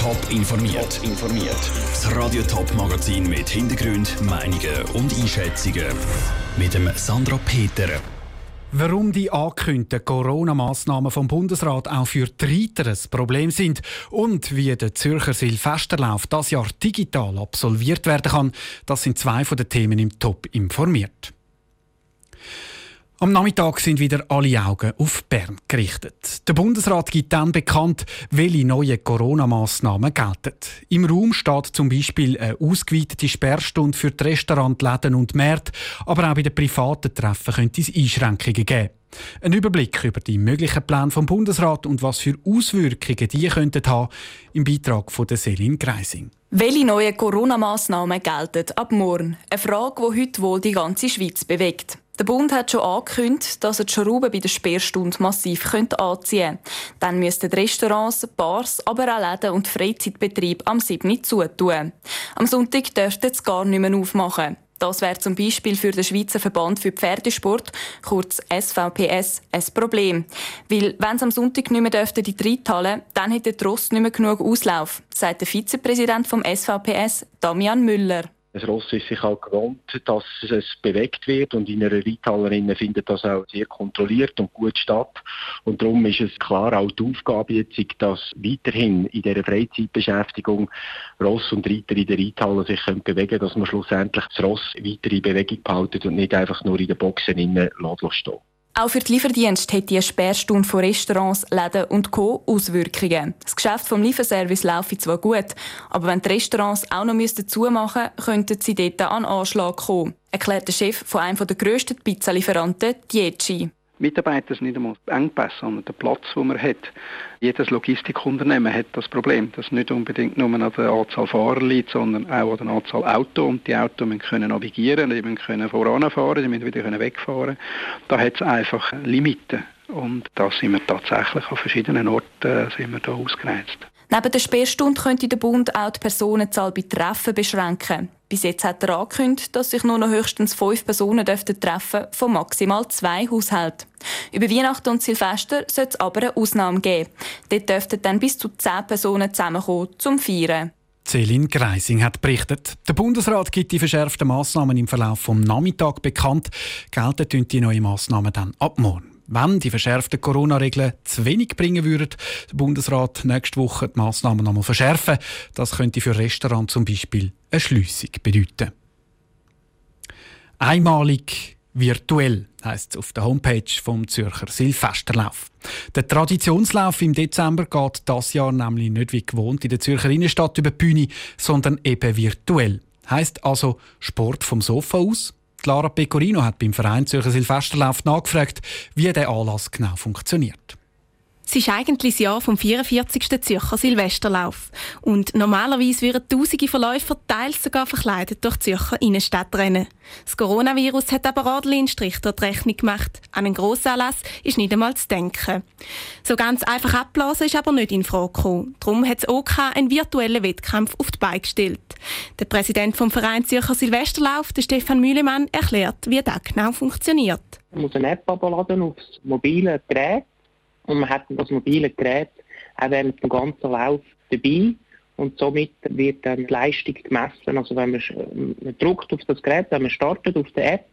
Top informiert. informiert. Das Radio Top Magazin mit Hintergrund, Meinungen und Einschätzungen mit dem Sandra Peter. Warum die angekündigten Corona-Massnahmen vom Bundesrat auch für die Reiter ein Problem sind und wie der Zürcher Silvesterlauf das Jahr digital absolviert werden kann, das sind zwei von den Themen im Top informiert. Am Nachmittag sind wieder alle Augen auf Bern gerichtet. Der Bundesrat gibt dann bekannt, welche neuen Corona-Massnahmen gelten. Im Raum steht zum Beispiel eine ausgeweitete Sperrstunde für die Restaurants, Läden und Märkte, aber auch bei den privaten Treffen könnte es Einschränkungen geben. Ein Überblick über die möglichen Pläne vom Bundesrat und was für Auswirkungen die könnten haben, im Beitrag von Selin Greising. Welche neuen Corona-Massnahmen gelten ab morgen? Eine Frage, die heute wohl die ganze Schweiz bewegt. Der Bund hat schon angekündigt, dass er die Schrauben bei der Sperrstunde massiv anziehen könnte. Dann müssten Restaurants, Bars, aber auch Läden und Freizeitbetriebe am 7. zutun. Am Sonntag dürften sie gar nicht mehr aufmachen. Das wäre zum Beispiel für den Schweizer Verband für Pferdesport, kurz SVPS, ein Problem. Weil, wenn es am Sonntag nicht mehr dürften, die Reithalle, dann hätte der Trost nicht mehr genug Auslauf, sagt der Vizepräsident vom SVPS, Damian Müller. Das Ross ist sich auch gewohnt, dass es bewegt wird und in einer Reithallerin findet das auch sehr kontrolliert und gut statt. Und darum ist es klar auch die Aufgabe jetzt, dass weiterhin in dieser Freizeitbeschäftigung Ross und Reiter in der Reithalle sich können bewegen können, dass man schlussendlich das Ross weiter in Bewegung behalten und nicht einfach nur in den Boxen innen stehen. Auch für die Lieferdienste hat die Sperrstunde von Restaurants, Läden und Co. Auswirkungen. Das Geschäft vom Lieferservice laufe zwar gut, aber wenn die Restaurants auch noch zumachen müssten, könnten sie dort an Anschlag kommen, erklärt der Chef von einem der grössten Pizzalieferanten, Dieci. Mitarbeiter sind nicht einmal Engpässe, sondern der Platz, den man hat. Jedes Logistikunternehmen hat das Problem, dass nicht unbedingt nur an der Anzahl Fahrer liegt, sondern auch an der Anzahl Autos. Und die Autos müssen können navigieren, die müssen können voranfahren, die müssen wieder können wegfahren. Da hat es einfach Limiten. Und da sind wir tatsächlich an verschiedenen Orten äh, sind wir da ausgereizt. Neben der Sperrstunde könnte der Bund auch die Personenzahl bei Treffen beschränken. Bis jetzt hat er angekündigt, dass sich nur noch höchstens fünf Personen treffen von maximal zwei Haushalten. Über Weihnachten und Silvester soll es aber eine Ausnahme geben. Dort dürften dann bis zu zehn Personen zusammenkommen zum Feiern. Céline Greising hat berichtet. Der Bundesrat gibt die verschärften Massnahmen im Verlauf vom Nachmittag bekannt. Gelten die neuen Massnahmen dann ab morgen wenn die verschärften Corona-Regeln zu wenig bringen würden, der Bundesrat nächste Woche die Massnahmen nochmal verschärfen. Das könnte für Restaurants zum Beispiel eine Schliessung bedeuten. Einmalig virtuell heisst es auf der Homepage vom Zürcher Silvesterlauf. Der Traditionslauf im Dezember geht das Jahr nämlich nicht wie gewohnt in der Zürcher Innenstadt über die Bühne, sondern eben virtuell. Heißt also Sport vom Sofa aus, Lara Pecorino hat beim Verein Zürcher Silvesterlauf nachgefragt, wie der Anlass genau funktioniert. Es ist eigentlich das Jahr vom 44. Zürcher Silvesterlauf. Und normalerweise würden tausende Verläufer teils sogar verkleidet durch die Zürcher Innenstadt rennen. Das Coronavirus hat aber ordentlich einen Strich die Rechnung gemacht. An einen Grossanlass ist nicht einmal zu denken. So ganz einfach abblasen ist aber nicht in Frage gekommen. Darum hat das OK einen virtuellen Wettkampf auf die Beine gestellt. Der Präsident vom Verein Zürcher Silvesterlauf, der Stefan Mühlemann, erklärt, wie das genau funktioniert. Man muss eine App abladen aufs mobile Gerät und man hat das mobile Gerät auch während dem ganzen Lauf dabei und somit wird dann die Leistung gemessen. Also wenn man, man drückt auf das Gerät, wenn man startet auf der App,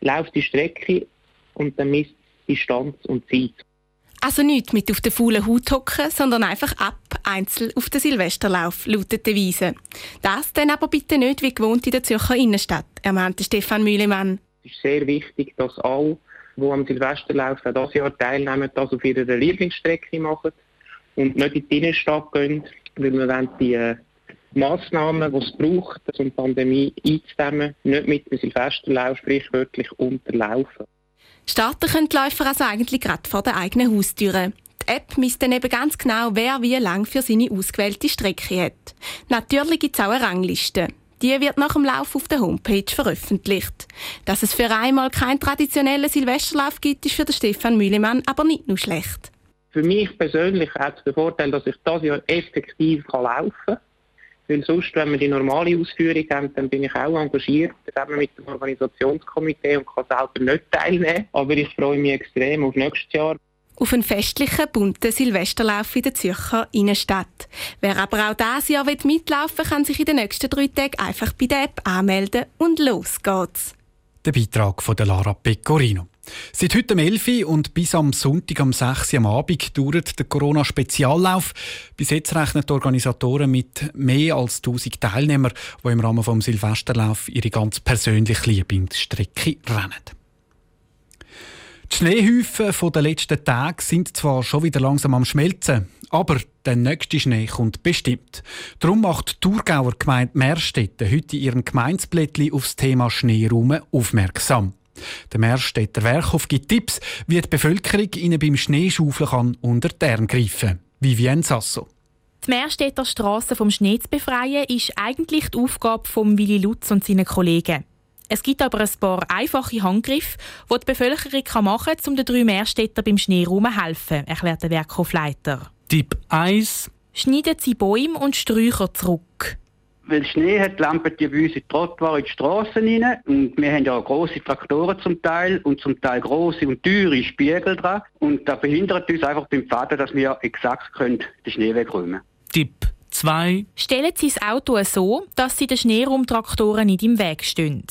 läuft die Strecke und dann misst Distanz und Zeit. Also nicht mit auf der faulen Haut hocken, sondern einfach ab, einzeln auf den Silvesterlauf, lautet die Weise. Das dann aber bitte nicht wie gewohnt in der Zürcher Innenstadt, ermahnte Stefan Mühlemann. Es ist sehr wichtig, dass alle die am Silvesterlauf auch dieses Jahr teilnehmen, das auf ihrer Lieblingsstrecke machen und nicht in die Innenstadt gehen, weil wir wollen die äh, Massnahmen, die es braucht, um die Pandemie einzudämmen, nicht mit dem Silvesterlauf sprichwörtlich unterlaufen. Starten können die Läufer also eigentlich gerade vor der eigenen Haustüre. Die App misst dann eben ganz genau, wer wie lang für seine ausgewählte Strecke hat. Natürlich gibt es auch eine Rangliste. Die wird nach dem Lauf auf der Homepage veröffentlicht. Dass es für einmal keinen traditionellen Silvesterlauf gibt, ist für den Stefan Mühlemann aber nicht nur schlecht. Für mich persönlich hat es den Vorteil, dass ich das Jahr effektiv laufen kann. Weil sonst, wenn wir die normale Ausführung haben, dann bin ich auch engagiert zusammen mit dem Organisationskomitee und kann selber nicht teilnehmen. Aber ich freue mich extrem auf nächstes Jahr. auf einen festlichen, bunten Silvesterlauf in der Zürcher Innenstadt. Wer aber auch dieses Jahr mitlaufen will, kann sich in den nächsten drei Tagen einfach bei der App anmelden und los geht's. Der Beitrag von Lara Pecorino. Seit heute um 11 Uhr und bis am Sonntag am 6 Uhr am Abend dauert der Corona-Speziallauf. Bis jetzt rechnen die Organisatoren mit mehr als 1000 Teilnehmern, die im Rahmen des Silvesterlauf ihre ganz persönliche Lieblingsstrecke rennen. Die Schneehäufen der letzten Tage sind zwar schon wieder langsam am Schmelzen, aber der nächste Schnee kommt bestimmt. Darum macht die Thurgauer Gemeinde Meerstetten heute in ihrem Gemeindeblättchen auf das Thema Schneeraum aufmerksam. Der Meerstädter Werkhof gibt Tipps, wie die Bevölkerung ihnen beim Schneeschaufeln kann unter die Arme greifen kann. Vivien Sasso. Die Meerstädter Straße vom Schnee zu befreien, ist eigentlich die Aufgabe von Willi Lutz und seinen Kollegen. Es gibt aber ein paar einfache Handgriffe, die die Bevölkerung machen kann, um den drei Meerstädter beim Schneeraum zu helfen, erklärt der Werkhofleiter. Tipp 1. Schneiden Sie Bäume und Sträucher zurück. Weil Schnee hat, lampen die bei uns in die Trottoir in die Strassen rein. Und wir haben ja grosse Traktoren zum Teil und zum Teil grosse und teure Spiegel dran. Und das behindert uns einfach beim Fahren, dass wir exakt können den Schnee wegräumen Tipp 2. Stellen Sie das Auto so, dass Sie den Schneeraumtraktoren nicht im Weg stehen.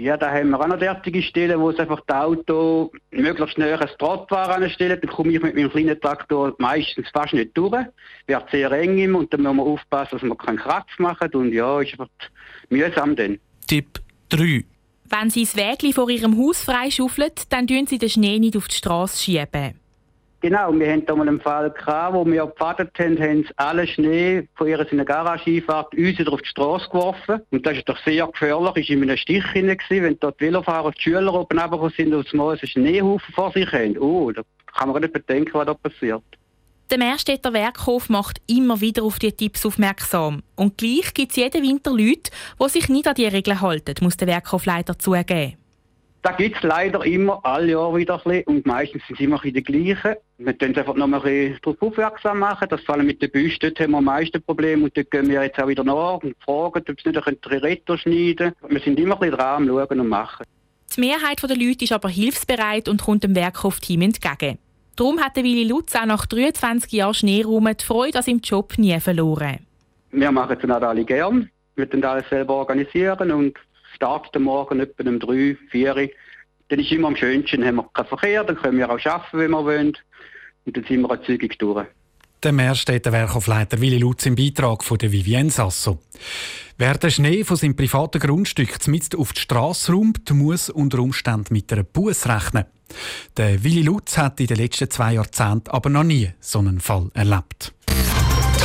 Ja, da haben wir auch noch derartige Stellen, wo es einfach das Auto möglichst näher ans Trottoir anstellen. Dann komme ich mit meinem kleinen Traktor meistens fast nicht durch. Wird sehr eng immer und dann muss man aufpassen, dass man keinen Kratz macht. Und ja, ist einfach mühsam dann. Tipp 3. Wenn Sie das Wägli vor Ihrem Haus freischaufeln, dann tun Sie den Schnee nicht auf die Straße schieben. Genau, wir hatten da mal einen Fall gehabt, wo wir gepfadert haben, haben sie alle Schnee von ihrer Garage-Einfahrt uns wieder auf die Straße geworfen. Und das ist doch sehr gefährlich, ist in einem Stich hinein wenn dort die Velofahrer, die Schüler oben runtergekommen sind und mal einen Schneehaufen vor sich haben. Oh, da kann man nicht bedenken, was da passiert. Der Meerstädter Werkhof macht immer wieder auf diese Tipps aufmerksam. Und gleich gibt es jeden Winter Leute, die sich nicht an die Regeln halten, muss der Werkhofleiter zugeben. Da gibt es leider immer, alle Jahre wieder ein bisschen. Und meistens sind es immer die gleichen. Wir können einfach noch mal ein bisschen darauf aufmerksam machen. Das vor allem mit den Büsten dort haben wir am meisten Probleme. Und dort gehen wir jetzt auch wieder nach und fragen, ob sie nicht ein Retto schneiden können. Wir sind immer ein bisschen dran am Schauen und Machen. Die Mehrheit der Leute ist aber hilfsbereit und kommt dem Werkhof-Team entgegen. Darum hat Willi Lutz auch nach 23 Jahren Schneeraum die Freude an seinem Job nie verloren. Wir machen es alle gern. Wir können alles selber organisieren und startet am Morgen etwa um 3, 4 Dann ist immer am schönsten, haben wir keinen Verkehr, dann können wir auch arbeiten, wenn wir wollen. Und dann sind wir auch zügig durch. Der Meerstädter Werkhofleiter Willi Lutz im Beitrag von der Vivienne Sasso. Wer den Schnee von seinem privaten Grundstück mitten auf die Straße räumt, muss unter Umständen mit einer Buß rechnen. Der Willi Lutz hat in den letzten zwei Jahrzehnten aber noch nie so einen Fall erlebt.